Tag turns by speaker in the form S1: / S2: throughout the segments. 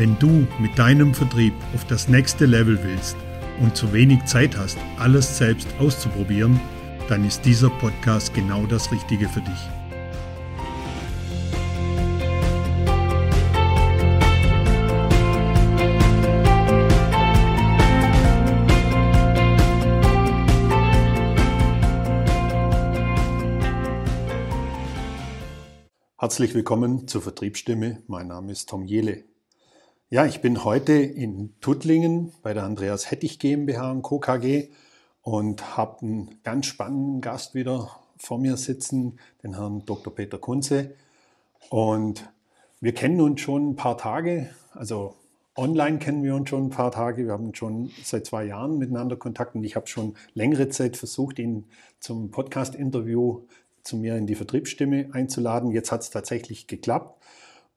S1: Wenn du mit deinem Vertrieb auf das nächste Level willst und zu wenig Zeit hast, alles selbst auszuprobieren, dann ist dieser Podcast genau das Richtige für dich. Herzlich willkommen zur Vertriebsstimme. Mein Name ist Tom Jele. Ja, ich bin heute in Tuttlingen bei der Andreas Hettich GmbH und Co. KG und habe einen ganz spannenden Gast wieder vor mir sitzen, den Herrn Dr. Peter Kunze. Und wir kennen uns schon ein paar Tage, also online kennen wir uns schon ein paar Tage. Wir haben schon seit zwei Jahren miteinander Kontakt und ich habe schon längere Zeit versucht, ihn zum Podcast-Interview zu mir in die Vertriebsstimme einzuladen. Jetzt hat es tatsächlich geklappt.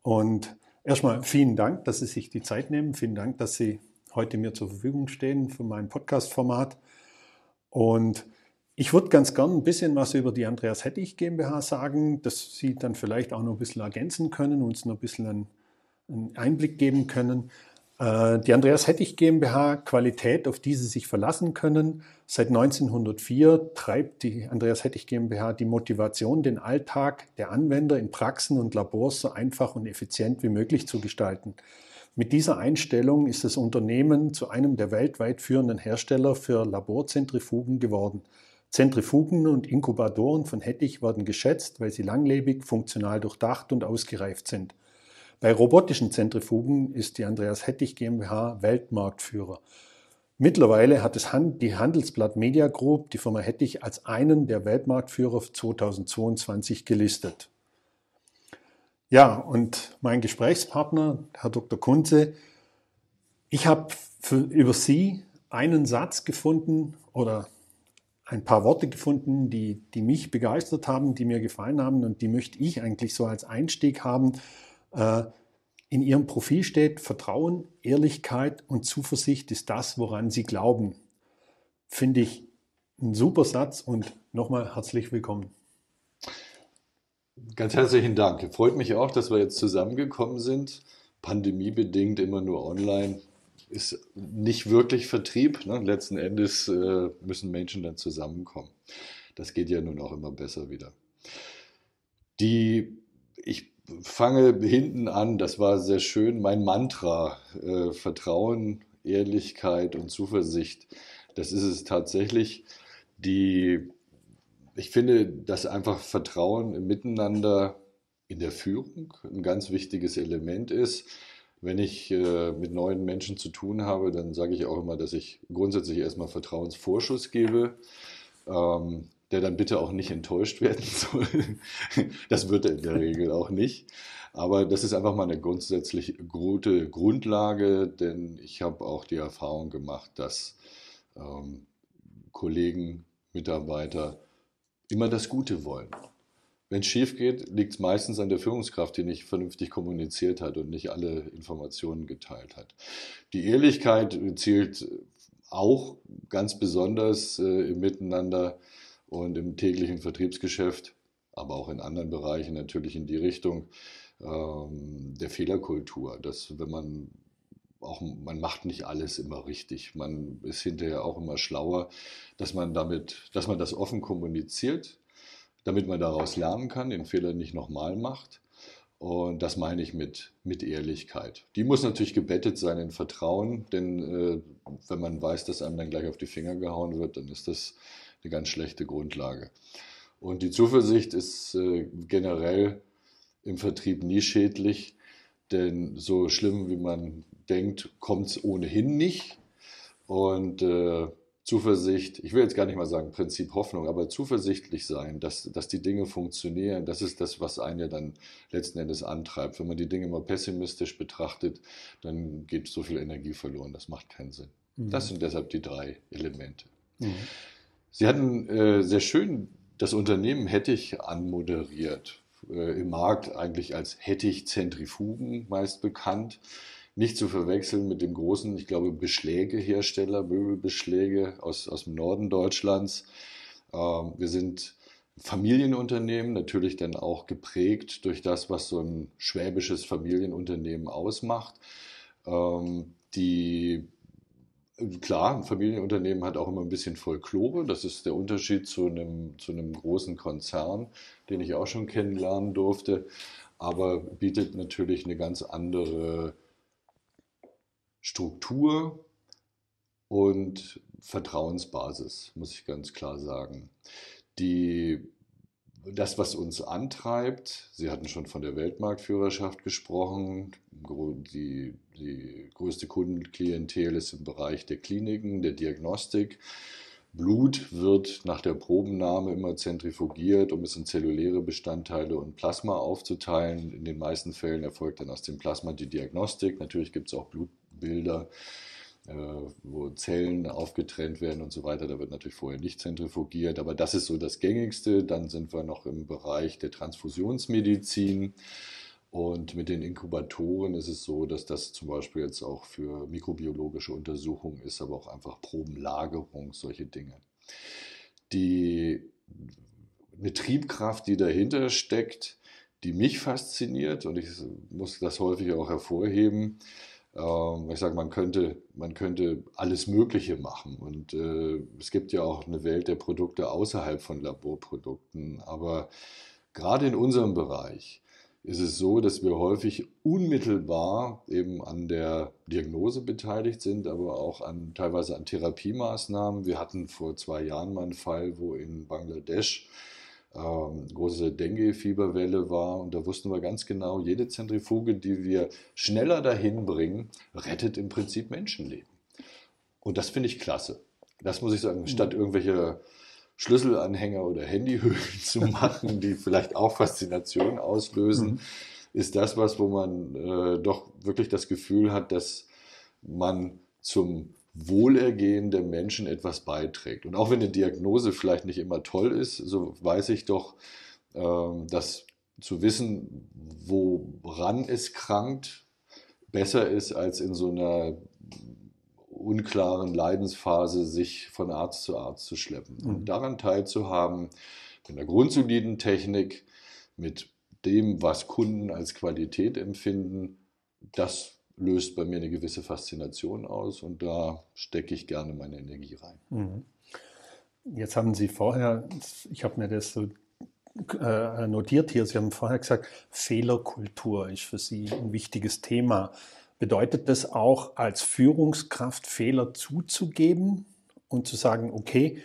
S1: Und erstmal vielen Dank, dass Sie sich die Zeit nehmen. Vielen Dank, dass Sie heute mir zur Verfügung stehen für mein Podcast-Format. Und ich würde ganz gern ein bisschen was über die Andreas Hettich GmbH sagen, dass Sie dann vielleicht auch noch ein bisschen ergänzen können, uns noch ein bisschen einen, einen Einblick geben können. Äh, die Andreas Hettich GmbH, Qualität, auf die Sie sich verlassen können. Seit 1904 treibt die Andreas Hettich GmbH die Motivation, den Alltag der Anwender in Praxen und Labors so einfach und effizient wie möglich zu gestalten. Mit dieser Einstellung ist das Unternehmen zu einem der weltweit führenden Hersteller für Laborzentrifugen geworden. Zentrifugen und Inkubatoren von Hettich werden geschätzt, weil sie langlebig, funktional durchdacht und ausgereift sind. Bei robotischen Zentrifugen ist die Andreas Hettich GmbH Weltmarktführer. Mittlerweile hat es die Handelsblatt Media Group die Firma Hettich als einen der Weltmarktführer 2022 gelistet. Ja, und mein Gesprächspartner, Herr Dr. Kunze, ich habe über Sie einen Satz gefunden oder ein paar Worte gefunden, die, die mich begeistert haben, die mir gefallen haben und die möchte ich eigentlich so als Einstieg haben in Ihrem Profil steht, Vertrauen, Ehrlichkeit und Zuversicht ist das, woran Sie glauben. Finde ich ein super Satz und nochmal herzlich willkommen.
S2: Ganz herzlichen Dank. Freut mich auch, dass wir jetzt zusammengekommen sind. Pandemiebedingt immer nur online ist nicht wirklich Vertrieb. Ne? Letzten Endes äh, müssen Menschen dann zusammenkommen. Das geht ja nun auch immer besser wieder. Die, ich fange hinten an, das war sehr schön, mein Mantra, äh, Vertrauen, Ehrlichkeit und Zuversicht, das ist es tatsächlich. Die, ich finde, dass einfach Vertrauen im Miteinander in der Führung ein ganz wichtiges Element ist. Wenn ich äh, mit neuen Menschen zu tun habe, dann sage ich auch immer, dass ich grundsätzlich erstmal Vertrauensvorschuss gebe. Ähm, der dann bitte auch nicht enttäuscht werden soll. Das wird er in der Regel auch nicht. Aber das ist einfach mal eine grundsätzlich gute Grundlage, denn ich habe auch die Erfahrung gemacht, dass ähm, Kollegen, Mitarbeiter immer das Gute wollen. Wenn es schief geht, liegt es meistens an der Führungskraft, die nicht vernünftig kommuniziert hat und nicht alle Informationen geteilt hat. Die Ehrlichkeit zielt auch ganz besonders äh, im Miteinander und im täglichen Vertriebsgeschäft, aber auch in anderen Bereichen natürlich in die Richtung ähm, der Fehlerkultur, dass wenn man auch, man macht nicht alles immer richtig. Man ist hinterher auch immer schlauer, dass man damit, dass man das offen kommuniziert, damit man daraus lernen kann, den Fehler nicht nochmal macht. Und das meine ich mit, mit Ehrlichkeit. Die muss natürlich gebettet sein in Vertrauen, denn äh, wenn man weiß, dass einem dann gleich auf die Finger gehauen wird, dann ist das eine ganz schlechte Grundlage. Und die Zuversicht ist äh, generell im Vertrieb nie schädlich, denn so schlimm wie man denkt, kommt es ohnehin nicht. Und äh, Zuversicht, ich will jetzt gar nicht mal sagen Prinzip Hoffnung, aber zuversichtlich sein, dass, dass die Dinge funktionieren, das ist das, was einen ja dann letzten Endes antreibt. Wenn man die Dinge mal pessimistisch betrachtet, dann geht so viel Energie verloren, das macht keinen Sinn. Mhm. Das sind deshalb die drei Elemente. Mhm. Sie hatten äh, sehr schön das Unternehmen Hettich anmoderiert, äh, im Markt eigentlich als Hettich Zentrifugen meist bekannt. Nicht zu verwechseln mit dem großen, ich glaube, Beschlägehersteller, Möbelbeschläge aus, aus dem Norden Deutschlands. Ähm, wir sind Familienunternehmen, natürlich dann auch geprägt durch das, was so ein schwäbisches Familienunternehmen ausmacht. Ähm, die Klar, ein Familienunternehmen hat auch immer ein bisschen Folklore. Das ist der Unterschied zu einem, zu einem großen Konzern, den ich auch schon kennenlernen durfte, aber bietet natürlich eine ganz andere Struktur und Vertrauensbasis, muss ich ganz klar sagen. Die, das, was uns antreibt, Sie hatten schon von der Weltmarktführerschaft gesprochen, die, die größte Kundenklientel ist im Bereich der Kliniken, der Diagnostik. Blut wird nach der Probennahme immer zentrifugiert, um es in zelluläre Bestandteile und Plasma aufzuteilen. In den meisten Fällen erfolgt dann aus dem Plasma die Diagnostik. Natürlich gibt es auch Blutbilder, wo Zellen aufgetrennt werden und so weiter. Da wird natürlich vorher nicht zentrifugiert, aber das ist so das gängigste. Dann sind wir noch im Bereich der Transfusionsmedizin. Und mit den Inkubatoren ist es so, dass das zum Beispiel jetzt auch für mikrobiologische Untersuchungen ist, aber auch einfach Probenlagerung, solche Dinge. Die eine Triebkraft, die dahinter steckt, die mich fasziniert und ich muss das häufig auch hervorheben. Ähm, ich sage, man könnte, man könnte alles Mögliche machen und äh, es gibt ja auch eine Welt der Produkte außerhalb von Laborprodukten, aber gerade in unserem Bereich ist es so, dass wir häufig unmittelbar eben an der Diagnose beteiligt sind, aber auch an, teilweise an Therapiemaßnahmen. Wir hatten vor zwei Jahren mal einen Fall, wo in Bangladesch ähm, große Dengue-Fieberwelle war und da wussten wir ganz genau, jede Zentrifuge, die wir schneller dahin bringen, rettet im Prinzip Menschenleben. Und das finde ich klasse. Das muss ich sagen, statt irgendwelche Schlüsselanhänger oder Handyhüllen zu machen, die vielleicht auch Faszination auslösen, mhm. ist das was, wo man äh, doch wirklich das Gefühl hat, dass man zum Wohlergehen der Menschen etwas beiträgt. Und auch wenn eine Diagnose vielleicht nicht immer toll ist, so weiß ich doch, äh, dass zu wissen, woran es krankt, besser ist, als in so einer unklaren Leidensphase sich von Arzt zu Arzt zu schleppen. Mhm. Und daran teilzuhaben, mit einer grundsoliden Technik, mit dem, was Kunden als Qualität empfinden, das löst bei mir eine gewisse Faszination aus und da stecke ich gerne meine Energie rein. Mhm.
S1: Jetzt haben Sie vorher, ich habe mir das so äh, notiert hier, Sie haben vorher gesagt, Fehlerkultur ist für Sie ein wichtiges Thema. Bedeutet das auch als Führungskraft Fehler zuzugeben und zu sagen, okay,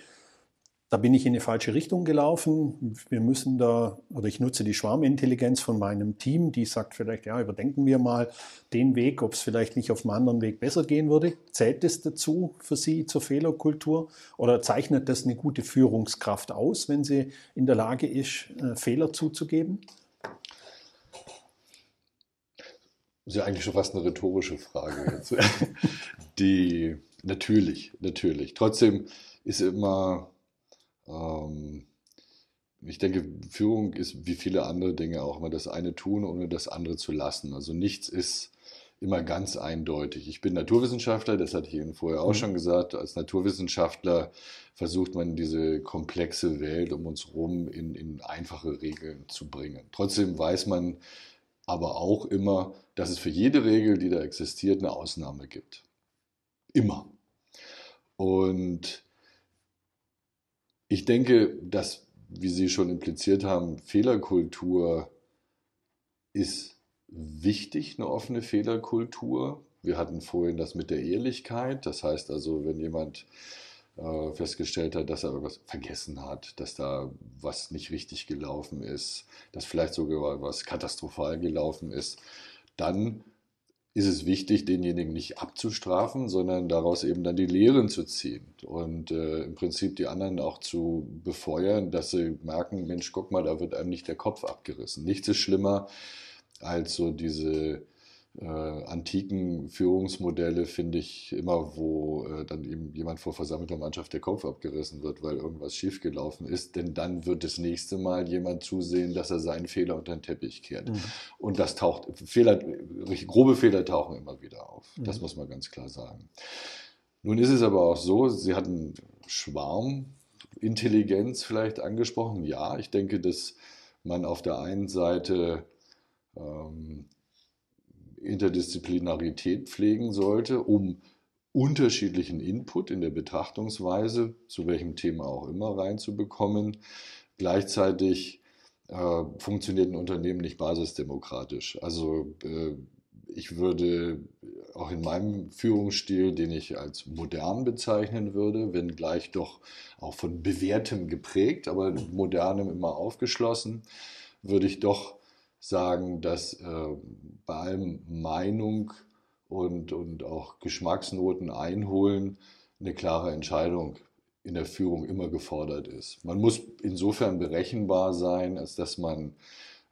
S1: da bin ich in eine falsche Richtung gelaufen. Wir müssen da, oder ich nutze die Schwarmintelligenz von meinem Team, die sagt vielleicht, ja, überdenken wir mal den Weg, ob es vielleicht nicht auf einem anderen Weg besser gehen würde. Zählt das dazu für Sie zur Fehlerkultur? Oder zeichnet das eine gute Führungskraft aus, wenn sie in der Lage ist, äh, Fehler zuzugeben?
S2: Das ist ja eigentlich schon fast eine rhetorische Frage jetzt. Die, natürlich, natürlich. Trotzdem ist immer, ich denke, Führung ist wie viele andere Dinge auch immer das eine tun, ohne das andere zu lassen. Also nichts ist immer ganz eindeutig. Ich bin Naturwissenschaftler, das hatte ich Ihnen vorher auch mhm. schon gesagt. Als Naturwissenschaftler versucht man diese komplexe Welt um uns herum in, in einfache Regeln zu bringen. Trotzdem weiß man, aber auch immer, dass es für jede Regel, die da existiert, eine Ausnahme gibt. Immer. Und ich denke, dass, wie Sie schon impliziert haben, Fehlerkultur ist wichtig, eine offene Fehlerkultur. Wir hatten vorhin das mit der Ehrlichkeit. Das heißt also, wenn jemand äh, festgestellt hat, dass er irgendwas vergessen hat, dass da was nicht richtig gelaufen ist, dass vielleicht sogar was katastrophal gelaufen ist, dann ist es wichtig, denjenigen nicht abzustrafen, sondern daraus eben dann die Lehren zu ziehen und äh, im Prinzip die anderen auch zu befeuern, dass sie merken, Mensch, guck mal, da wird einem nicht der Kopf abgerissen. Nichts ist schlimmer als so diese äh, antiken Führungsmodelle finde ich immer, wo äh, dann eben jemand vor versammelter Mannschaft der Kopf abgerissen wird, weil irgendwas schiefgelaufen ist. Denn dann wird das nächste Mal jemand zusehen, dass er seinen Fehler unter den Teppich kehrt. Mhm. Und das taucht, Fehler, grobe Fehler tauchen immer wieder auf. Mhm. Das muss man ganz klar sagen. Nun ist es aber auch so, Sie hatten Schwarmintelligenz vielleicht angesprochen. Ja, ich denke, dass man auf der einen Seite ähm, Interdisziplinarität pflegen sollte, um unterschiedlichen Input in der Betrachtungsweise, zu welchem Thema auch immer, reinzubekommen. Gleichzeitig äh, funktioniert ein Unternehmen nicht basisdemokratisch. Also äh, ich würde auch in meinem Führungsstil, den ich als modern bezeichnen würde, wenn gleich doch auch von bewährtem geprägt, aber modernem immer aufgeschlossen, würde ich doch sagen, dass äh, bei allem Meinung und, und auch Geschmacksnoten einholen eine klare Entscheidung in der Führung immer gefordert ist. Man muss insofern berechenbar sein, als dass man,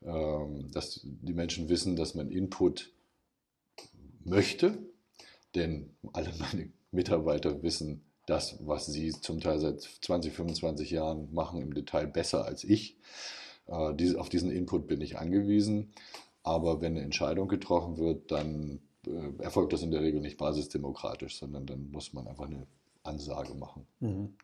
S2: ähm, dass die Menschen wissen, dass man Input möchte, denn alle meine Mitarbeiter wissen das, was sie zum Teil seit 20, 25 Jahren machen, im Detail besser als ich. Äh, auf diesen Input bin ich angewiesen. Aber wenn eine Entscheidung getroffen wird, dann äh, erfolgt das in der Regel nicht basisdemokratisch, sondern dann muss man einfach eine Ansage machen. Mhm.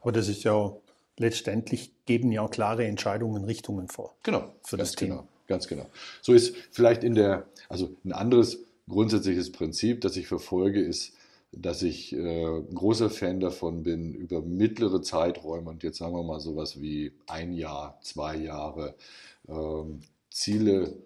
S1: Aber das ist ja letztendlich geben ja klare Entscheidungen Richtungen vor.
S2: Genau, für das Thema. Genau, ganz genau. So ist vielleicht in der, also ein anderes grundsätzliches Prinzip, das ich verfolge, ist, dass ich äh, großer Fan davon bin, über mittlere Zeiträume und jetzt sagen wir mal sowas wie ein Jahr, zwei Jahre, ähm, Ziele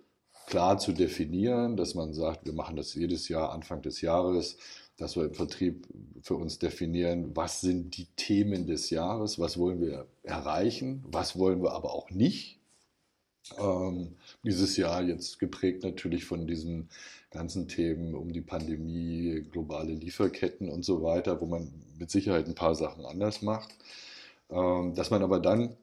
S2: klar zu definieren, dass man sagt, wir machen das jedes Jahr Anfang des Jahres, dass wir im Vertrieb für uns definieren, was sind die Themen des Jahres, was wollen wir erreichen, was wollen wir aber auch nicht. Ähm, dieses Jahr jetzt geprägt natürlich von diesen ganzen Themen um die Pandemie, globale Lieferketten und so weiter, wo man mit Sicherheit ein paar Sachen anders macht. Ähm, dass man aber dann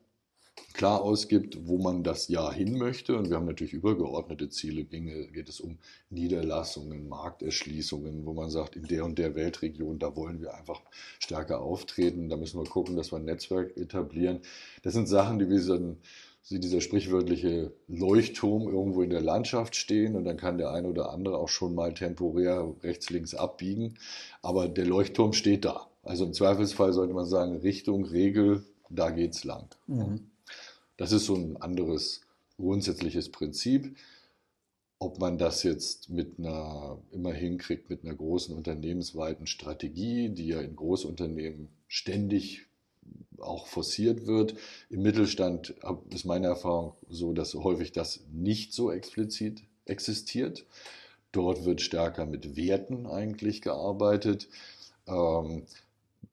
S2: klar ausgibt, wo man das Jahr hin möchte. Und wir haben natürlich übergeordnete Ziele. Ginge, geht es um Niederlassungen, Markterschließungen, wo man sagt, in der und der Weltregion, da wollen wir einfach stärker auftreten. Da müssen wir gucken, dass wir ein Netzwerk etablieren. Das sind Sachen, die wir dann sieht dieser sprichwörtliche Leuchtturm irgendwo in der Landschaft stehen und dann kann der eine oder andere auch schon mal temporär rechts, links abbiegen. Aber der Leuchtturm steht da. Also im Zweifelsfall sollte man sagen, Richtung, Regel, da geht's lang. Mhm. Das ist so ein anderes grundsätzliches Prinzip. Ob man das jetzt mit einer, immer hinkriegt mit einer großen unternehmensweiten Strategie, die ja in Großunternehmen ständig auch forciert wird. Im Mittelstand ist meine Erfahrung so, dass häufig das nicht so explizit existiert. Dort wird stärker mit Werten eigentlich gearbeitet. Ähm,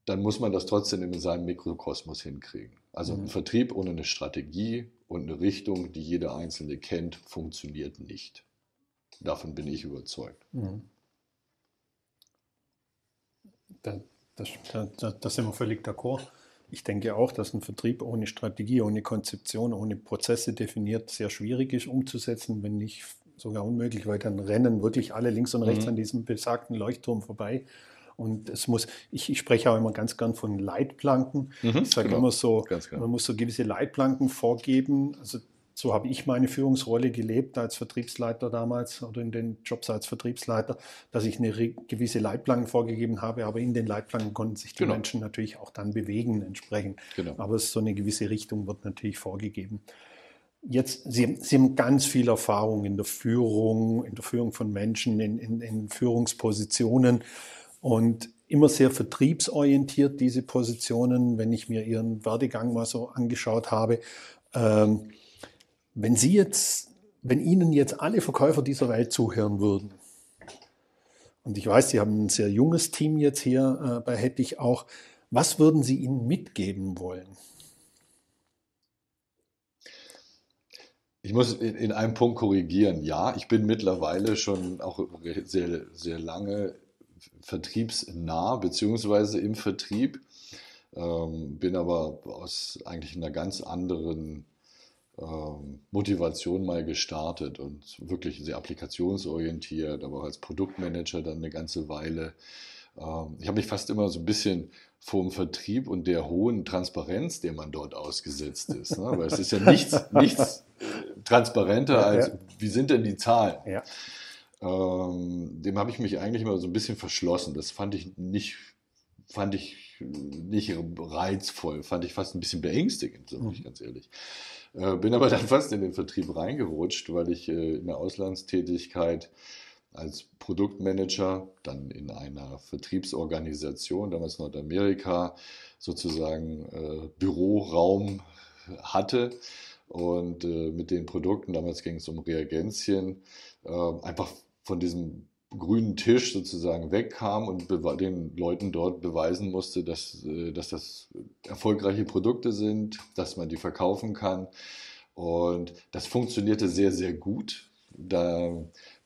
S2: dann muss man das trotzdem in seinem Mikrokosmos hinkriegen. Also ein mhm. Vertrieb ohne eine Strategie und eine Richtung, die jeder Einzelne kennt, funktioniert nicht. Davon bin ich überzeugt. Mhm.
S1: Da, das, da, da, sind wir völlig d'accord. Ich denke auch, dass ein Vertrieb ohne Strategie, ohne Konzeption, ohne Prozesse definiert sehr schwierig ist umzusetzen, wenn nicht sogar unmöglich, weil dann rennen wirklich alle links und rechts mhm. an diesem besagten Leuchtturm vorbei. Und es muss, ich, ich spreche auch immer ganz gern von Leitplanken. Mhm, ich sage genau. immer so, man muss so gewisse Leitplanken vorgeben. Also so habe ich meine Führungsrolle gelebt als Vertriebsleiter damals oder in den Jobs als Vertriebsleiter, dass ich eine gewisse Leitplanken vorgegeben habe, aber in den Leitplanken konnten sich die genau. Menschen natürlich auch dann bewegen entsprechend. Genau. Aber so eine gewisse Richtung wird natürlich vorgegeben. Jetzt, Sie, Sie haben ganz viel Erfahrung in der Führung, in der Führung von Menschen, in, in, in Führungspositionen und immer sehr vertriebsorientiert, diese Positionen, wenn ich mir Ihren Werdegang mal so angeschaut habe. Ähm, wenn Sie jetzt, wenn Ihnen jetzt alle Verkäufer dieser Welt zuhören würden, und ich weiß, Sie haben ein sehr junges Team jetzt hier äh, bei Hettich auch, was würden Sie ihnen mitgeben wollen?
S2: Ich muss in, in, einem Punkt korrigieren. Ja, ich bin mittlerweile schon auch sehr, sehr lange vertriebsnah, beziehungsweise im Vertrieb, ähm, bin aber aus eigentlich einer ganz anderen Motivation mal gestartet und wirklich sehr applikationsorientiert, aber auch als Produktmanager dann eine ganze Weile. Ähm, ich habe mich fast immer so ein bisschen vom Vertrieb und der hohen Transparenz, der man dort ausgesetzt ist. Ne? Weil es ist ja nichts, nichts transparenter als, wie sind denn die Zahlen? Ja. Ähm, dem habe ich mich eigentlich immer so ein bisschen verschlossen. Das fand ich nicht, fand ich nicht reizvoll, fand ich fast ein bisschen beängstigend, sage ich mhm. ganz ehrlich. Äh, bin aber dann fast in den Vertrieb reingerutscht, weil ich äh, in der Auslandstätigkeit als Produktmanager dann in einer Vertriebsorganisation, damals Nordamerika, sozusagen äh, Büroraum hatte und äh, mit den Produkten, damals ging es um Reagenzien, äh, einfach von diesem grünen Tisch sozusagen wegkam und den Leuten dort beweisen musste, dass, äh, dass das erfolgreiche Produkte sind, dass man die verkaufen kann. Und das funktionierte sehr, sehr gut. Da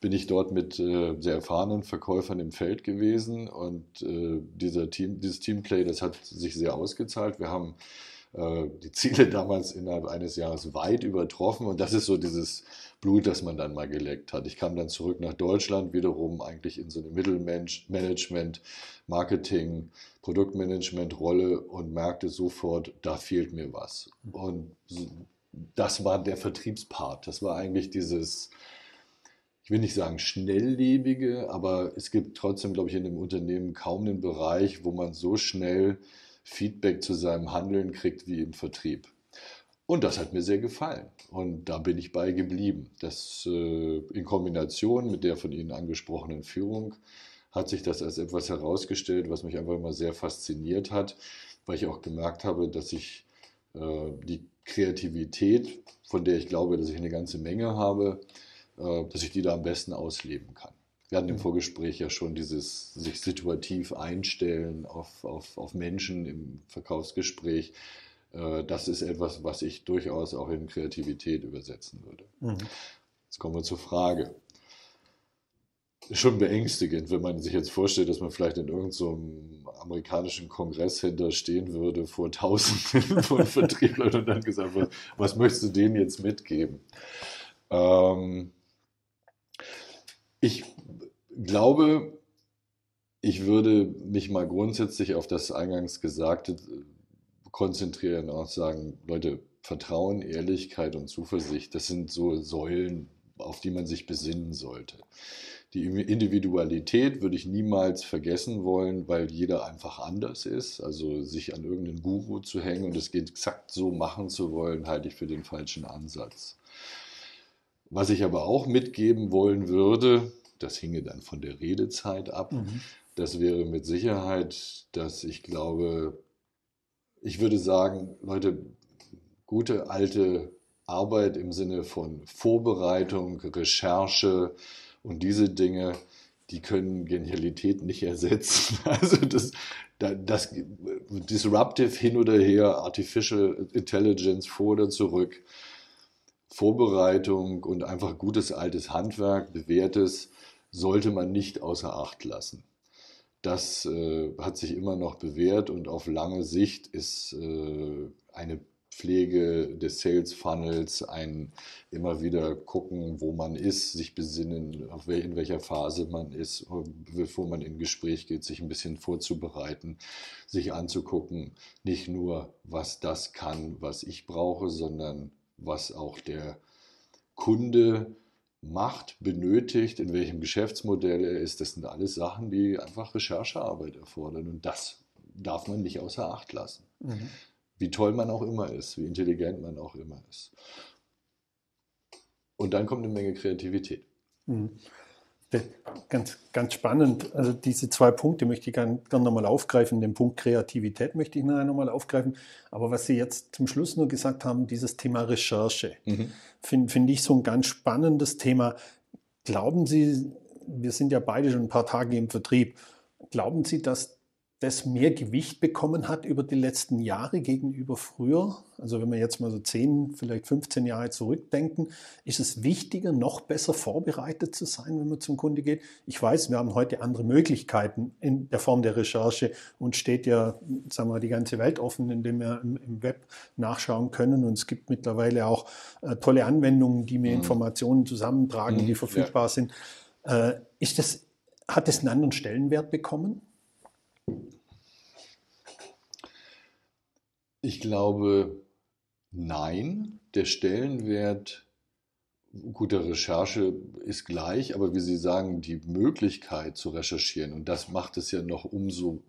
S2: bin ich dort mit äh, sehr erfahrenen Verkäufern im Feld gewesen und äh, dieser Team, dieses Teamplay, das hat sich sehr ausgezahlt. Wir haben die Ziele damals innerhalb eines Jahres weit übertroffen. Und das ist so dieses Blut, das man dann mal geleckt hat. Ich kam dann zurück nach Deutschland, wiederum eigentlich in so eine Mittelmanagement, Marketing, Produktmanagement-Rolle und merkte sofort, da fehlt mir was. Und das war der Vertriebspart. Das war eigentlich dieses, ich will nicht sagen schnelllebige, aber es gibt trotzdem, glaube ich, in dem Unternehmen kaum einen Bereich, wo man so schnell Feedback zu seinem Handeln kriegt wie im Vertrieb. Und das hat mir sehr gefallen. Und da bin ich bei geblieben. Das äh, in Kombination mit der von Ihnen angesprochenen Führung hat sich das als etwas herausgestellt, was mich einfach immer sehr fasziniert hat, weil ich auch gemerkt habe, dass ich äh, die Kreativität, von der ich glaube, dass ich eine ganze Menge habe, äh, dass ich die da am besten ausleben kann. Wir hatten im mhm. Vorgespräch ja schon dieses sich situativ einstellen auf, auf, auf Menschen im Verkaufsgespräch. Äh, das ist etwas, was ich durchaus auch in Kreativität übersetzen würde. Mhm. Jetzt kommen wir zur Frage. Ist schon beängstigend, wenn man sich jetzt vorstellt, dass man vielleicht in irgendeinem so amerikanischen Kongress hinterstehen würde vor Tausenden von Vertrieblern und dann gesagt wird, was möchtest du denen jetzt mitgeben? Ähm, ich glaube, ich würde mich mal grundsätzlich auf das eingangs Gesagte konzentrieren und sagen, Leute, Vertrauen, Ehrlichkeit und Zuversicht, das sind so Säulen, auf die man sich besinnen sollte. Die Individualität würde ich niemals vergessen wollen, weil jeder einfach anders ist. Also sich an irgendeinen Guru zu hängen und es exakt so machen zu wollen, halte ich für den falschen Ansatz. Was ich aber auch mitgeben wollen würde, das hinge dann von der Redezeit ab. Mhm. Das wäre mit Sicherheit, dass ich glaube, ich würde sagen, Leute, gute alte Arbeit im Sinne von Vorbereitung, Recherche und diese Dinge, die können Genialität nicht ersetzen. Also das, das Disruptive hin oder her, Artificial Intelligence vor oder zurück, Vorbereitung und einfach gutes altes Handwerk, bewährtes, sollte man nicht außer Acht lassen. Das äh, hat sich immer noch bewährt und auf lange Sicht ist äh, eine Pflege des Sales Funnels, ein immer wieder gucken, wo man ist, sich besinnen, in welcher Phase man ist, bevor man in Gespräch geht, sich ein bisschen vorzubereiten, sich anzugucken, nicht nur, was das kann, was ich brauche, sondern was auch der Kunde macht, benötigt, in welchem Geschäftsmodell er ist, das sind alles Sachen, die einfach Recherchearbeit erfordern. Und das darf man nicht außer Acht lassen. Mhm. Wie toll man auch immer ist, wie intelligent man auch immer ist. Und dann kommt eine Menge Kreativität. Mhm.
S1: Ganz, ganz spannend. Also diese zwei Punkte möchte ich gerne, gerne nochmal aufgreifen. Den Punkt Kreativität möchte ich nachher nochmal aufgreifen. Aber was Sie jetzt zum Schluss nur gesagt haben, dieses Thema Recherche, mhm. finde find ich so ein ganz spannendes Thema. Glauben Sie, wir sind ja beide schon ein paar Tage im Vertrieb, glauben Sie, dass das mehr Gewicht bekommen hat über die letzten Jahre gegenüber früher? Also wenn wir jetzt mal so 10, vielleicht 15 Jahre zurückdenken, ist es wichtiger, noch besser vorbereitet zu sein, wenn man zum Kunde geht? Ich weiß, wir haben heute andere Möglichkeiten in der Form der Recherche und steht ja, sagen wir, die ganze Welt offen, indem wir im, Web nachschauen können. Und es gibt mittlerweile auch äh, tolle Anwendungen, die mir mhm. Informationen zusammentragen, mhm, die verfügbar ja. sind. Äh, ist das, hat das einen anderen Stellenwert bekommen?
S2: Ich glaube, nein. Der Stellenwert guter Recherche ist gleich, aber wie Sie sagen, die Möglichkeit zu recherchieren, und das macht es ja noch umso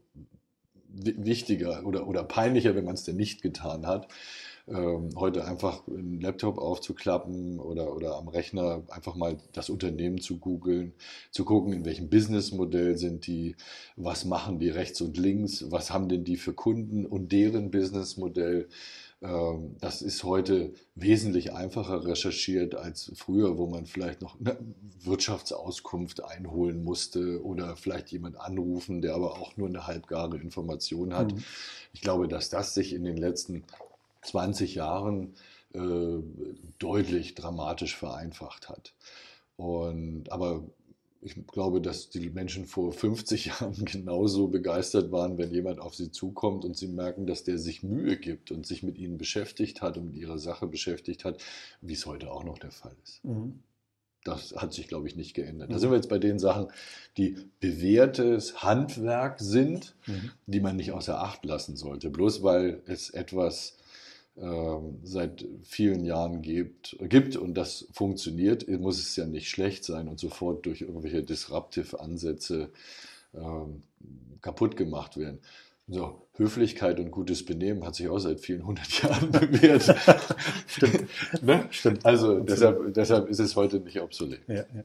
S2: wichtiger oder, oder peinlicher, wenn man es denn nicht getan hat, heute einfach einen Laptop aufzuklappen oder, oder am Rechner einfach mal das Unternehmen zu googeln, zu gucken, in welchem Businessmodell sind die, was machen die rechts und links, was haben denn die für Kunden und deren Businessmodell. Ähm, das ist heute wesentlich einfacher recherchiert als früher, wo man vielleicht noch eine Wirtschaftsauskunft einholen musste oder vielleicht jemand anrufen, der aber auch nur eine halbgare Information hat. Mhm. Ich glaube, dass das sich in den letzten 20 Jahren äh, deutlich dramatisch vereinfacht hat. Und, aber ich glaube, dass die Menschen vor 50 Jahren genauso begeistert waren, wenn jemand auf sie zukommt und sie merken, dass der sich Mühe gibt und sich mit ihnen beschäftigt hat und mit ihrer Sache beschäftigt hat, wie es heute auch noch der Fall ist. Mhm. Das hat sich, glaube ich, nicht geändert. Mhm. Da sind wir jetzt bei den Sachen, die bewährtes Handwerk sind, mhm. die man nicht außer Acht lassen sollte. Bloß weil es etwas seit vielen Jahren gibt, gibt und das funktioniert, muss es ja nicht schlecht sein und sofort durch irgendwelche Disruptive-Ansätze ähm, kaputt gemacht werden. So, Höflichkeit und gutes Benehmen hat sich auch seit vielen hundert Jahren bewährt. Stimmt. ne? Stimmt. Also deshalb, deshalb ist es heute nicht obsolet.
S1: Ja, ja.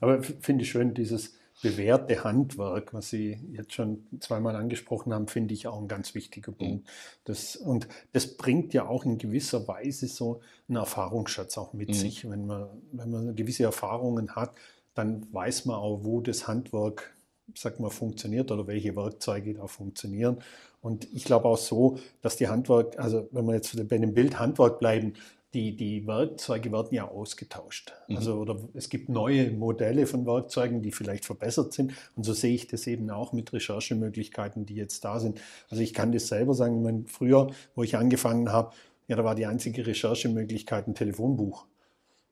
S1: Aber finde ich schön, dieses bewährte Handwerk, was Sie jetzt schon zweimal angesprochen haben, finde ich auch ein ganz wichtiger Punkt. Mhm. Das, und das bringt ja auch in gewisser Weise so einen Erfahrungsschatz auch mit mhm. sich. Wenn man, wenn man gewisse Erfahrungen hat, dann weiß man auch, wo das Handwerk, sag mal, funktioniert oder welche Werkzeuge da funktionieren. Und ich glaube auch so, dass die Handwerk, also wenn wir jetzt bei dem Bild Handwerk bleiben, die, die Werkzeuge werden ja ausgetauscht. Mhm. Also oder es gibt neue Modelle von Werkzeugen, die vielleicht verbessert sind. Und so sehe ich das eben auch mit Recherchemöglichkeiten, die jetzt da sind. Also ich kann das selber sagen, ich meine, früher, wo ich angefangen habe, ja, da war die einzige Recherchemöglichkeit ein Telefonbuch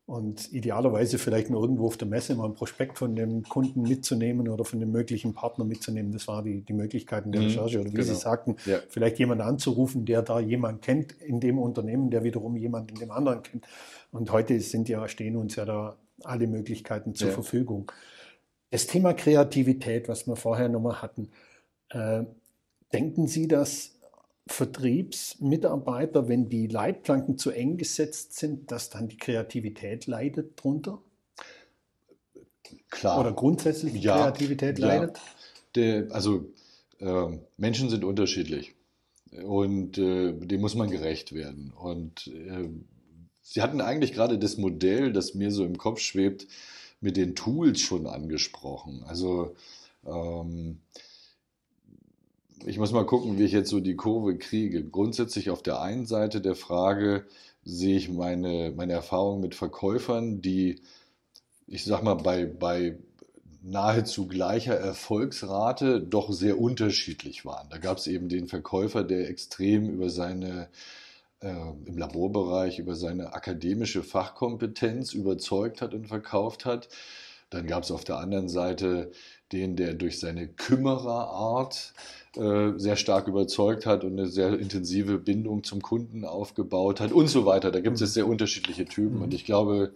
S1: und idealerweise vielleicht nur irgendwo auf der Messe mal ein Prospekt von dem Kunden mitzunehmen oder von dem möglichen Partner mitzunehmen. Das war die, die Möglichkeiten der mhm, Recherche. Oder wie genau. Sie sagten, ja. vielleicht jemanden anzurufen, der da jemand kennt in dem Unternehmen, der wiederum jemand in dem anderen kennt. Und heute sind ja, stehen uns ja da alle Möglichkeiten zur ja. Verfügung. Das Thema Kreativität, was wir vorher nochmal hatten, äh, denken Sie, dass Vertriebsmitarbeiter, wenn die Leitplanken zu eng gesetzt sind, dass dann die Kreativität leidet drunter?
S2: Klar.
S1: Oder grundsätzlich die ja, Kreativität ja. leidet?
S2: Der, also äh, Menschen sind unterschiedlich und äh, dem muss man gerecht werden. Und äh, Sie hatten eigentlich gerade das Modell, das mir so im Kopf schwebt, mit den Tools schon angesprochen. Also ähm, ich muss mal gucken, wie ich jetzt so die Kurve kriege. Grundsätzlich auf der einen Seite der Frage sehe ich meine, meine Erfahrung mit Verkäufern, die, ich sag mal, bei, bei nahezu gleicher Erfolgsrate doch sehr unterschiedlich waren. Da gab es eben den Verkäufer, der extrem über seine äh, im Laborbereich über seine akademische Fachkompetenz überzeugt hat und verkauft hat. Dann gab es auf der anderen Seite den, der durch seine Kümmererart sehr stark überzeugt hat und eine sehr intensive Bindung zum Kunden aufgebaut hat und so weiter. Da gibt es mhm. sehr unterschiedliche Typen. Mhm. Und ich glaube,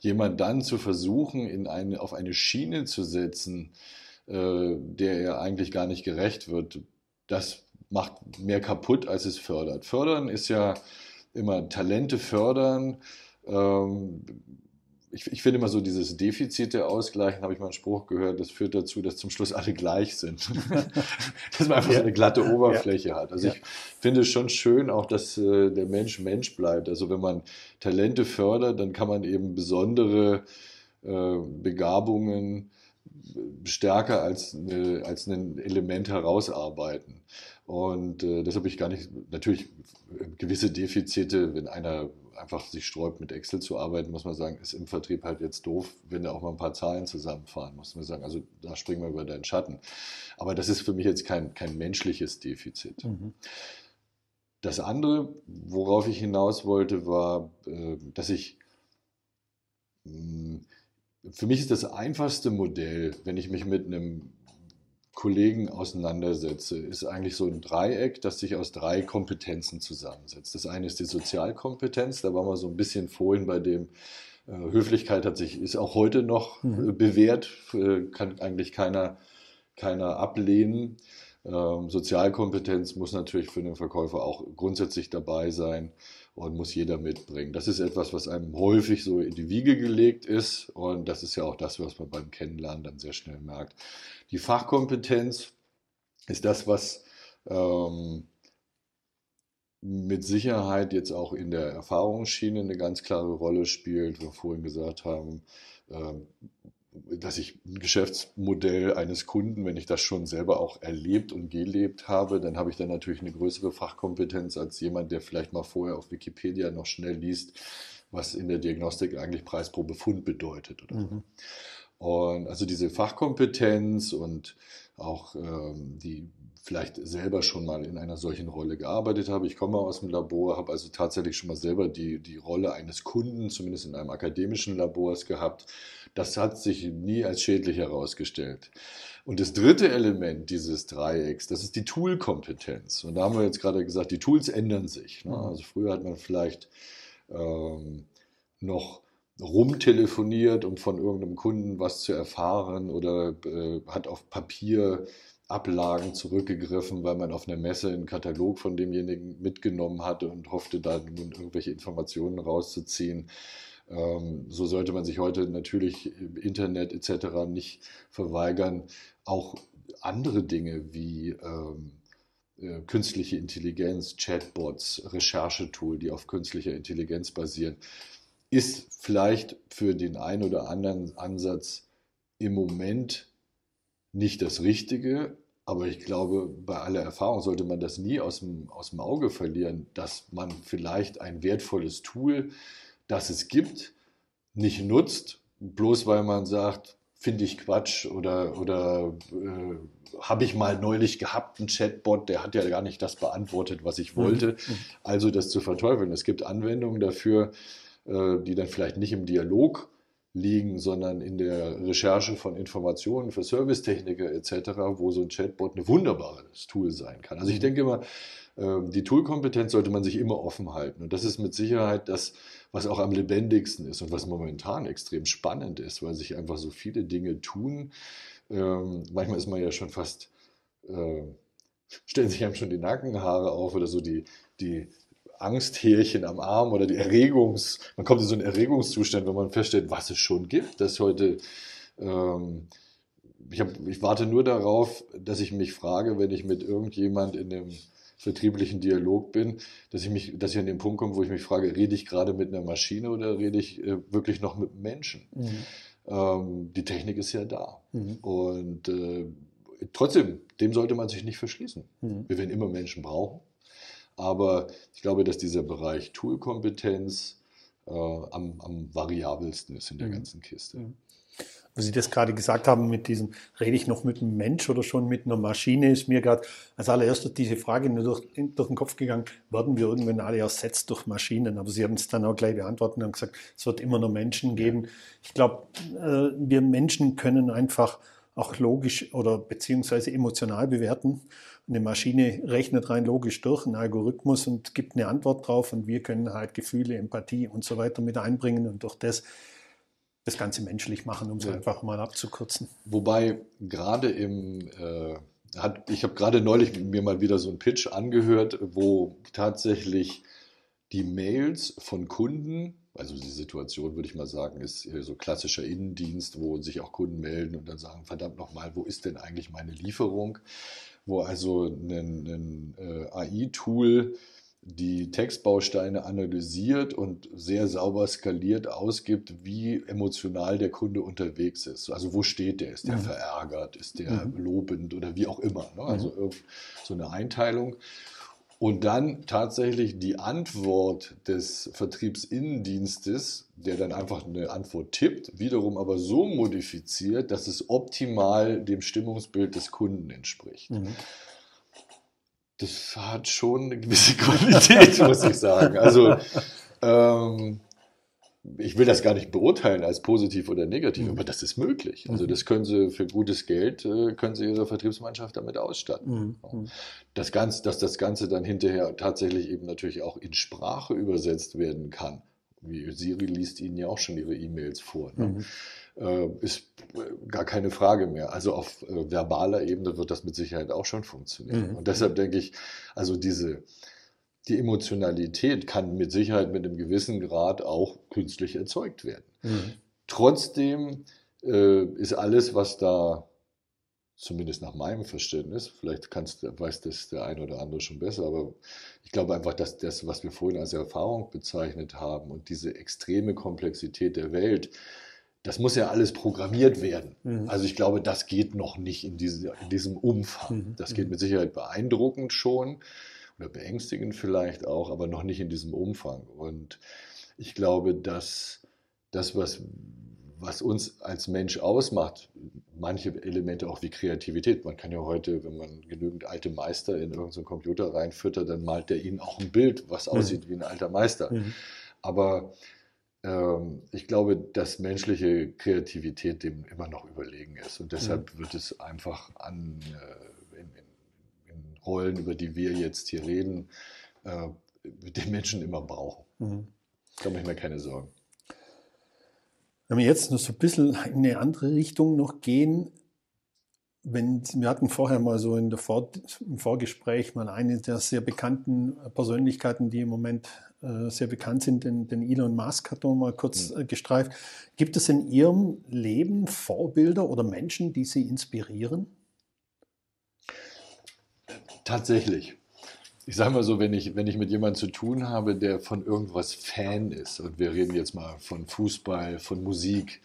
S2: jemand dann zu versuchen, in eine, auf eine Schiene zu setzen, äh, der er eigentlich gar nicht gerecht wird, das macht mehr kaputt, als es fördert. Fördern ist ja immer Talente fördern. Ähm, ich, ich finde immer so, dieses Defizite ausgleichen, habe ich mal einen Spruch gehört, das führt dazu, dass zum Schluss alle gleich sind. dass man einfach ja. so eine glatte Oberfläche ja. hat. Also ja. ich finde es schon schön auch, dass äh, der Mensch Mensch bleibt. Also wenn man Talente fördert, dann kann man eben besondere äh, Begabungen stärker als, eine, als ein Element herausarbeiten. Und äh, das habe ich gar nicht, natürlich gewisse Defizite, wenn einer einfach sich sträubt, mit Excel zu arbeiten, muss man sagen, ist im Vertrieb halt jetzt doof, wenn er auch mal ein paar Zahlen zusammenfahren muss. Man sagen, also da springen wir über deinen Schatten. Aber das ist für mich jetzt kein, kein menschliches Defizit. Mhm. Das andere, worauf ich hinaus wollte, war, äh, dass ich hm, für mich ist das einfachste Modell, wenn ich mich mit einem Kollegen auseinandersetze, ist eigentlich so ein Dreieck, das sich aus drei Kompetenzen zusammensetzt. Das eine ist die Sozialkompetenz, da waren wir so ein bisschen vorhin bei dem, äh, Höflichkeit hat sich, ist auch heute noch mhm. Äh, bewährt, äh, kann eigentlich keiner, keiner ablehnen. Ähm, Sozialkompetenz muss natürlich für den Verkäufer auch grundsätzlich dabei sein und muss jeder mitbringen. Das ist etwas, was einem häufig so in die Wiege gelegt ist und das ist ja auch das, was man beim Kennenlernen dann sehr schnell merkt. Die Fachkompetenz ist das, was ähm, mit Sicherheit jetzt auch in der Erfahrungsschiene eine ganz klare Rolle spielt. Wir vorhin gesagt haben, ähm, dass ich ein Geschäftsmodell eines Kunden, wenn ich das schon selber auch erlebt und gelebt habe, dann habe ich dann natürlich eine größere Fachkompetenz als jemand, der vielleicht mal vorher auf Wikipedia noch schnell liest, was in der Diagnostik eigentlich Preis pro Befund bedeutet. Oder so. Mhm. Und also diese Fachkompetenz und auch ähm, die vielleicht selber schon mal in einer solchen Rolle gearbeitet habe. Ich komme aus dem Labor, habe also tatsächlich schon mal selber die, die Rolle eines Kunden, zumindest in einem akademischen Labors gehabt. Das hat sich nie als schädlich herausgestellt. Und das dritte Element dieses Dreiecks, das ist die Tool-Kompetenz. Und da haben wir jetzt gerade gesagt, die Tools ändern sich. Ne? Mhm. Also früher hat man vielleicht ähm, noch rumtelefoniert, um von irgendeinem Kunden was zu erfahren oder äh, hat auf Papier Ablagen zurückgegriffen, weil man auf einer Messe einen Katalog von demjenigen mitgenommen hatte und hoffte, da nun irgendwelche Informationen rauszuziehen. Ähm, so sollte man sich heute natürlich im Internet etc. nicht verweigern. Auch andere Dinge wie ähm, äh, künstliche Intelligenz, Chatbots, Recherchetool, die auf künstlicher Intelligenz basieren, ist vielleicht für den einen oder anderen Ansatz im Moment nicht das Richtige, aber ich glaube, bei aller Erfahrung sollte man das nie aus dem, aus dem Auge verlieren, dass man vielleicht ein wertvolles Tool, das es gibt, nicht nutzt, bloß weil man sagt, finde ich Quatsch oder, oder äh, habe ich mal neulich gehabt, einen Chatbot, der hat ja gar nicht das beantwortet, was ich wollte. Mhm. Also das zu verteufeln. Es gibt Anwendungen dafür, äh, die dann vielleicht nicht im Dialog liegen, sondern in der Recherche von Informationen für Servicetechniker etc., wo so ein Chatbot ein wunderbares Tool sein kann. Also ich denke immer, ähm, die Toolkompetenz sollte man sich immer offen halten. Und das ist mit Sicherheit das, was auch am lebendigsten ist und was momentan extrem spannend ist, weil sich einfach so viele Dinge tun. Ähm, manchmal ist man ja schon fast, äh, stellen sich einem schon die Nackenhaare auf oder so die, die Angsthärchen am Arm oder die Erregungs, man kommt in so einen Erregungszustand, wenn man feststellt, was es schon gibt, dass heute, ähm, ich, hab, ich warte nur darauf, dass ich mich frage, wenn ich mit irgendjemand in einem vertrieblichen Dialog bin, dass ich mich, dass ich an den Punkt komme, wo ich mich frage, rede ich gerade mit einer Maschine oder rede ich äh, wirklich noch mit Menschen? Mhm. Ähm, die Technik ist ja da. Mhm. Und äh, trotzdem, dem sollte man sich nicht verschließen. Mhm. Wir werden immer Menschen brauchen. Aber ich glaube, dass dieser Bereich Toolkompetenz äh, am, am, variabelsten ist in der mhm. ganzen Kiste. Mhm.
S1: Wo Sie das gerade gesagt haben, mit diesem, rede ich noch mit einem Mensch oder schon mit einer Maschine, ist mir gerade als allererstes diese Frage nur durch, durch den Kopf gegangen, werden wir irgendwann alle ersetzt durch Maschinen? Aber Sie haben es dann auch gleich beantwortet und haben gesagt, es wird immer noch Menschen geben. Ich glaube, äh, wir Menschen können einfach auch logisch oder beziehungsweise emotional bewerten. Eine Maschine rechnet rein logisch durch, einen Algorithmus und gibt eine Antwort drauf und wir können halt Gefühle, Empathie und so weiter mit einbringen und durch das das Ganze menschlich machen, um es ja. einfach mal abzukürzen.
S2: Wobei gerade im, äh, hat, ich habe gerade neulich mir mal wieder so einen Pitch angehört, wo tatsächlich die Mails von Kunden also die Situation, würde ich mal sagen, ist so klassischer Innendienst, wo sich auch Kunden melden und dann sagen, verdammt nochmal, wo ist denn eigentlich meine Lieferung? Wo also ein, ein äh, AI-Tool die Textbausteine analysiert und sehr sauber skaliert ausgibt, wie emotional der Kunde unterwegs ist. Also wo steht der? Ist der mhm. verärgert? Ist der mhm. lobend oder wie auch immer? Ne? Also mhm. so eine Einteilung. Und dann tatsächlich die Antwort des Vertriebsinnendienstes, der dann einfach eine Antwort tippt, wiederum aber so modifiziert, dass es optimal dem Stimmungsbild des Kunden entspricht. Mhm das hat schon eine gewisse Qualität, muss ich sagen. Also ähm, ich will das gar nicht beurteilen als positiv oder negativ, mhm. aber das ist möglich. Also mhm. das können Sie für gutes Geld, äh, können Sie Ihre Vertriebsmannschaft damit ausstatten. Mhm. mhm. Das Ganze, dass das Ganze dann hinterher tatsächlich eben natürlich auch in Sprache übersetzt werden kann. Wie Siri liest Ihnen ja auch schon Ihre E-Mails vor. Ne? Mhm äh, ist äh, gar keine Frage mehr. Also auf verbaler Ebene wird das mit Sicherheit auch schon funktionieren. Mhm. Und deshalb denke ich, also diese, die Emotionalität kann mit Sicherheit mit einem gewissen Grad auch künstlich erzeugt werden. Mhm. Trotzdem äh, ist alles, was da zumindest nach meinem Verständnis, vielleicht kannst, weiß das der eine oder andere schon besser, aber ich glaube einfach, dass das, was wir vorhin als Erfahrung bezeichnet haben und diese extreme Komplexität der Welt, das muss ja alles programmiert werden. Mhm. Also ich glaube, das geht noch nicht in, diese, in diesem Umfang. Mhm. Das geht mhm. mit Sicherheit beeindruckend schon oder beängstigend vielleicht auch, aber noch nicht in diesem Umfang. Und ich glaube, dass das, was, was uns als Mensch ausmacht, manche Elemente auch wie Kreativität. Man kann ja heute, wenn man genügend alte Meister in irgendeinen Computer reinfüttert, dann malt der ihnen auch ein Bild, was mhm. aussieht wie ein alter Meister. Mhm. Aber ähm, ich glaube, dass menschliche Kreativität dem immer noch überlegen ist. Und deshalb mhm. wird es einfach an äh, Rollen, über die wir jetzt hier reden, äh, den Menschen immer brauchen. Mhm. Da mache ich mir keine Sorgen.
S1: Wenn wir jetzt noch so ein bisschen in eine andere Richtung noch gehen, wenn, wir hatten vorher mal so in der Vor im Vorgespräch mal eine der sehr bekannten Persönlichkeiten, die im Moment äh, sehr bekannt sind, den, den Elon Musk hat noch mal kurz mhm. äh, gestreift. Gibt es in Ihrem Leben Vorbilder oder Menschen, die Sie inspirieren?
S2: Tatsächlich. Ich sage mal so, wenn ich, wenn ich mit jemandem zu tun habe, der von irgendwas Fan ist, und wir reden jetzt mal von Fußball, von Musik,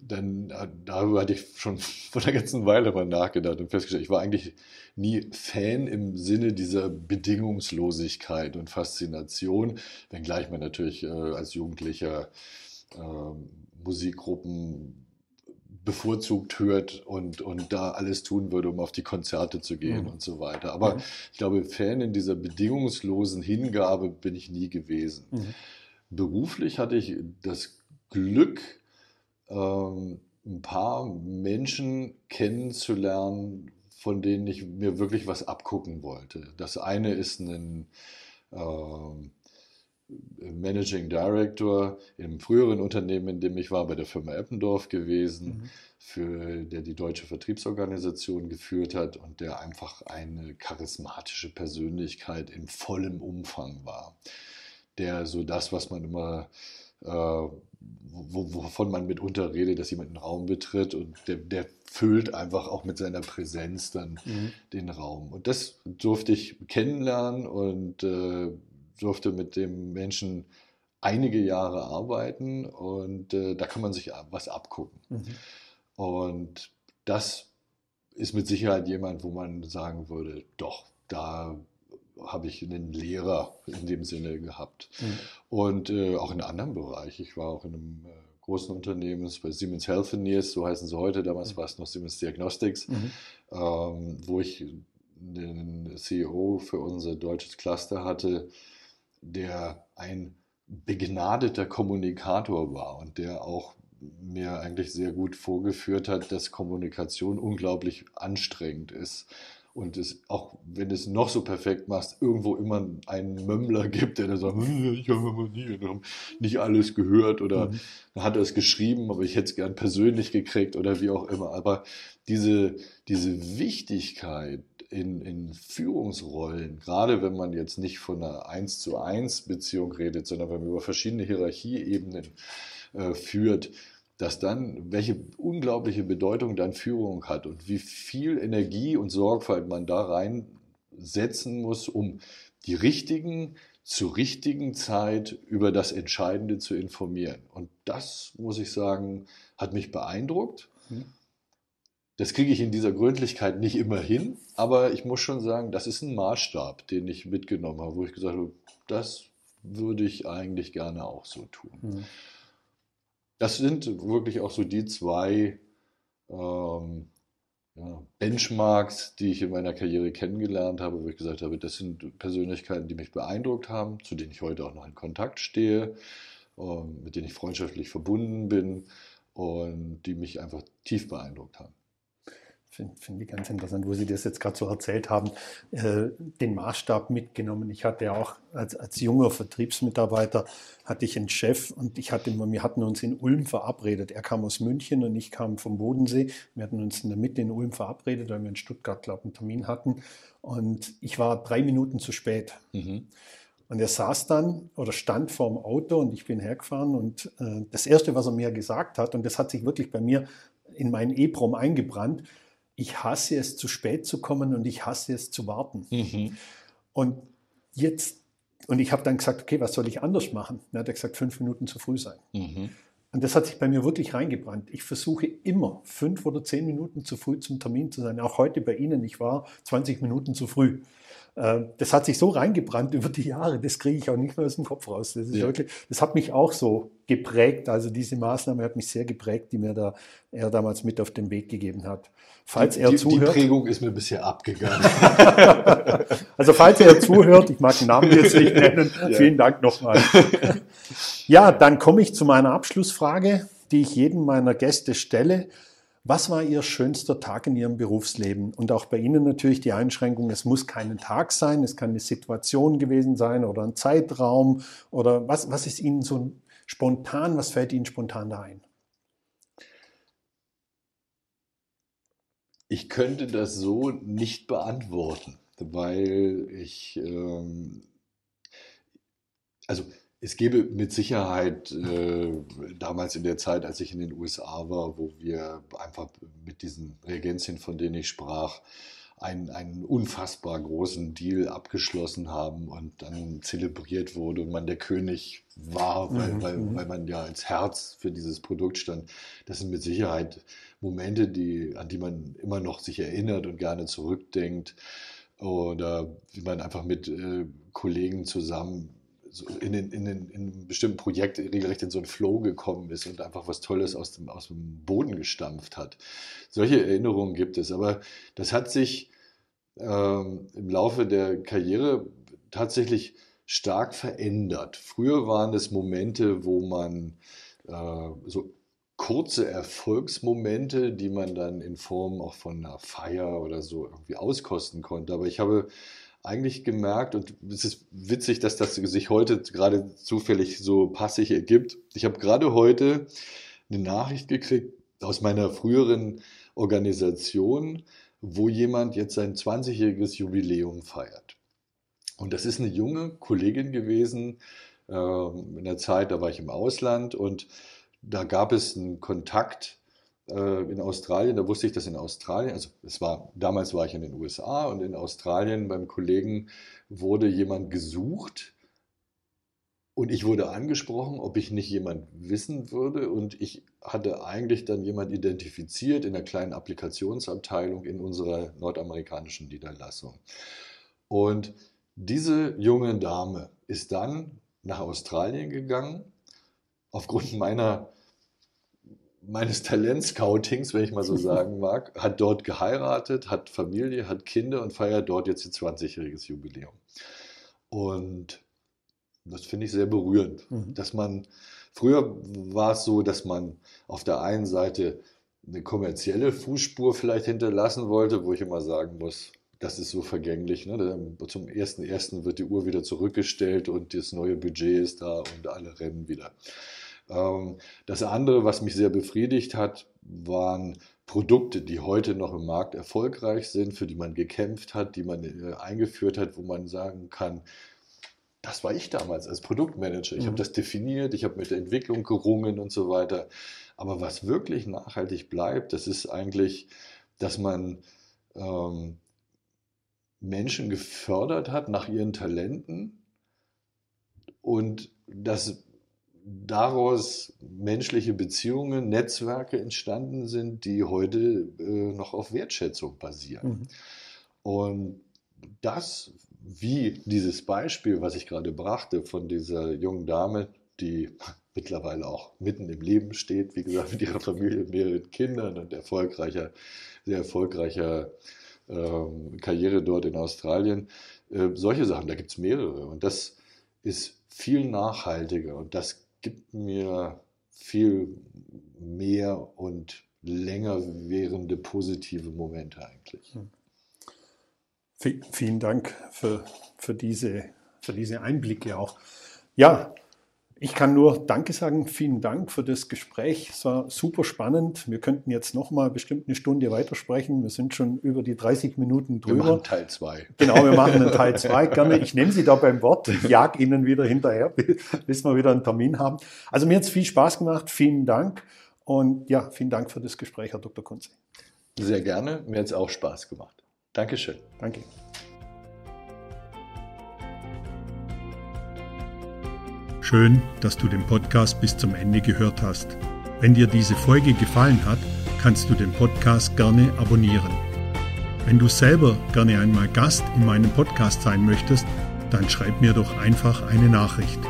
S2: dann äh, darüber hatte ich schon vor einer ganzen Weile mal nachgedacht und festgestellt, ich war eigentlich nie Fan im Sinne dieser Bedingungslosigkeit und Faszination, wenngleich man natürlich äh, als Jugendlicher äh, Musikgruppen bevorzugt hört und, und da alles tun würde, um auf die Konzerte zu gehen mhm. und so weiter. Aber mhm. ich glaube, Fan in dieser bedingungslosen Hingabe bin ich nie gewesen. Mhm. Beruflich hatte ich das Glück, ähm, ein paar Menschen kennenzulernen, von denen ich mir wirklich was abgucken wollte. Das eine ist ein äh, Managing Director im früheren Unternehmen, in dem ich war, bei der Firma Eppendorf gewesen, mhm. für, der die deutsche Vertriebsorganisation geführt hat und der einfach eine charismatische Persönlichkeit in vollem Umfang war. Der so das, was man immer äh, wovon man mitunter redet, dass jemand einen Raum betritt und der, der füllt einfach auch mit seiner Präsenz dann mhm. den Raum. Und das durfte ich kennenlernen und äh, durfte mit dem Menschen einige Jahre arbeiten und äh, da kann man sich was abgucken. Mhm. Und das ist mit Sicherheit jemand, wo man sagen würde, doch, da habe ich einen Lehrer in dem Sinne gehabt. Mhm. Und äh, auch in einem anderen Bereich. Ich war auch in einem äh, großen Unternehmen, bei Siemens Healthineers, so heißen sie heute, damals mhm. war es noch Siemens Diagnostics, mhm. ähm, wo ich den CEO für unser deutsches Cluster hatte, der ein begnadeter Kommunikator war und der auch mir eigentlich sehr gut vorgeführt hat, dass Kommunikation unglaublich anstrengend ist und es auch, wenn du es noch so perfekt machst, irgendwo immer einen Mömmler gibt, der dann sagt, hm, ich habe nie, nicht alles gehört oder mhm. hat er es geschrieben, aber ich hätte es gern persönlich gekriegt oder wie auch immer. Aber diese, diese Wichtigkeit in, in Führungsrollen, gerade wenn man jetzt nicht von einer 1 zu 1 Beziehung redet, sondern wenn man über verschiedene Hierarchieebenen äh, führt, dass dann, welche unglaubliche Bedeutung dann Führung hat und wie viel Energie und Sorgfalt man da reinsetzen muss, um die richtigen zur richtigen Zeit über das Entscheidende zu informieren. Und das, muss ich sagen, hat mich beeindruckt. Mhm. Das kriege ich in dieser Gründlichkeit nicht immer hin, aber ich muss schon sagen, das ist ein Maßstab, den ich mitgenommen habe, wo ich gesagt habe, das würde ich eigentlich gerne auch so tun. Mhm. Das sind wirklich auch so die zwei ähm, ja, Benchmarks, die ich in meiner Karriere kennengelernt habe, wo ich gesagt habe, das sind Persönlichkeiten, die mich beeindruckt haben, zu denen ich heute auch noch in Kontakt stehe, ähm, mit denen ich freundschaftlich verbunden bin und die mich einfach tief beeindruckt haben
S1: finde find ich ganz interessant, wo Sie das jetzt gerade so erzählt haben, äh, den Maßstab mitgenommen. Ich hatte auch als, als junger Vertriebsmitarbeiter hatte ich einen Chef und ich hatte, wir hatten uns in Ulm verabredet. Er kam aus München und ich kam vom Bodensee. Wir hatten uns in der Mitte in Ulm verabredet, weil wir in Stuttgart, glaube ich, einen Termin hatten. Und ich war drei Minuten zu spät. Mhm. Und er saß dann oder stand vorm Auto und ich bin hergefahren und äh, das Erste, was er mir gesagt hat, und das hat sich wirklich bei mir in meinen E-Prom eingebrannt, ich hasse es, zu spät zu kommen und ich hasse es zu warten. Mhm. Und jetzt, und ich habe dann gesagt, okay, was soll ich anders machen? Dann hat er gesagt, fünf Minuten zu früh sein. Mhm. Und das hat sich bei mir wirklich reingebrannt. Ich versuche immer fünf oder zehn Minuten zu früh zum Termin zu sein. Auch heute bei Ihnen, ich war 20 Minuten zu früh. Äh, das hat sich so reingebrannt über die Jahre, das kriege ich auch nicht mehr aus dem Kopf raus. Das, ist ja. wirklich, das hat mich auch so geprägt. Also diese Maßnahme hat mich sehr geprägt, die mir da er damals mit auf den Weg gegeben hat.
S2: Falls die, er zuhört. Die Prägung ist mir bisher abgegangen.
S1: also falls er zuhört, ich mag den Namen jetzt nicht nennen, ja. vielen Dank nochmal. Ja, dann komme ich zu meiner Abschlussfrage, die ich jedem meiner Gäste stelle. Was war Ihr schönster Tag in Ihrem Berufsleben? Und auch bei Ihnen natürlich die Einschränkung, es muss kein Tag sein, es kann eine Situation gewesen sein oder ein Zeitraum oder was, was ist Ihnen so spontan, was fällt Ihnen spontan da ein?
S2: Ich könnte das so nicht beantworten, weil ich, ähm, also es gäbe mit Sicherheit äh, damals in der Zeit, als ich in den USA war, wo wir einfach mit diesen Reagenzien, von denen ich sprach, einen, einen unfassbar großen Deal abgeschlossen haben und dann zelebriert wurde und man der König war, weil, mhm. weil, mhm. weil man ja als Herz für dieses Produkt stand. Das sind mit Sicherheit Momente, die, an die man immer noch sich erinnert und gerne zurückdenkt oder wie man einfach mit äh, Kollegen zusammen in, den, in, den, in einem bestimmten Projekt regelrecht in so einen Flow gekommen ist und einfach was Tolles aus dem, aus dem Boden gestampft hat. Solche Erinnerungen gibt es, aber das hat sich ähm, im Laufe der Karriere tatsächlich stark verändert. Früher waren es Momente, wo man äh, so kurze Erfolgsmomente, die man dann in Form auch von einer Feier oder so irgendwie auskosten konnte. Aber ich habe eigentlich gemerkt, und es ist witzig, dass das sich heute gerade zufällig so passig ergibt. Ich habe gerade heute eine Nachricht gekriegt aus meiner früheren Organisation, wo jemand jetzt sein 20-jähriges Jubiläum feiert. Und das ist eine junge Kollegin gewesen, äh, in der Zeit, da war ich im Ausland und da gab es einen Kontakt in Australien, da wusste ich, dass in Australien, also es war, damals war ich in den USA und in Australien beim Kollegen wurde jemand gesucht und ich wurde angesprochen, ob ich nicht jemand wissen würde und ich hatte eigentlich dann jemand identifiziert in einer kleinen Applikationsabteilung in unserer nordamerikanischen Niederlassung. Und diese junge Dame ist dann nach Australien gegangen aufgrund meiner meines Talentscoutings, wenn ich mal so sagen mag, hat dort geheiratet, hat Familie, hat Kinder und feiert dort jetzt ihr 20-jähriges Jubiläum. Und das finde ich sehr berührend, mhm. dass man, früher war es so, dass man auf der einen Seite eine kommerzielle Fußspur vielleicht hinterlassen wollte, wo ich immer sagen muss, das ist so vergänglich. Ne? Zum ersten wird die Uhr wieder zurückgestellt und das neue Budget ist da und alle rennen wieder. Ähm, das andere, was mich sehr befriedigt hat, waren Produkte, die heute noch im Markt erfolgreich sind, für die man gekämpft hat, die man äh, eingeführt hat, wo man sagen kann, das war ich damals als Produktmanager. Ich mhm. habe das definiert, ich habe mit der Entwicklung gerungen und so weiter. Aber was wirklich nachhaltig bleibt, das ist eigentlich, dass man ähm, Menschen gefördert hat nach ihren Talenten und dass daraus menschliche Beziehungen, Netzwerke entstanden sind, die heute äh, noch auf Wertschätzung basieren. Mhm. Und das, wie dieses Beispiel, was ich gerade brachte von dieser jungen Dame, die mittlerweile auch mitten im Leben steht, wie gesagt, mit ihrer Familie, mehreren Kindern und erfolgreicher, sehr erfolgreicher ähm, Karriere dort in Australien. Äh, solche Sachen, da gibt es mehrere. Und das ist viel nachhaltiger und das gibt mir viel mehr und länger währende positive Momente eigentlich. Hm.
S1: Vielen Dank für, für, diese, für diese Einblicke auch. Ja, ich kann nur Danke sagen. Vielen Dank für das Gespräch. Es war super spannend. Wir könnten jetzt noch mal bestimmt eine Stunde weitersprechen. Wir sind schon über die 30 Minuten drüber. Wir
S2: machen Teil 2.
S1: Genau, wir machen einen Teil 2. Gerne. Ich nehme Sie da beim Wort. Ich jag Ihnen wieder hinterher, bis wir wieder einen Termin haben. Also mir hat es viel Spaß gemacht. Vielen Dank. Und ja, vielen Dank für das Gespräch, Herr Dr. Kunze.
S2: Sehr gerne. Mir hat es auch Spaß gemacht. Dankeschön.
S1: Danke. Schön, dass du den Podcast bis zum Ende gehört hast. Wenn dir diese Folge gefallen hat, kannst du den Podcast gerne abonnieren. Wenn du selber gerne einmal Gast in meinem Podcast sein möchtest, dann schreib mir doch einfach eine Nachricht.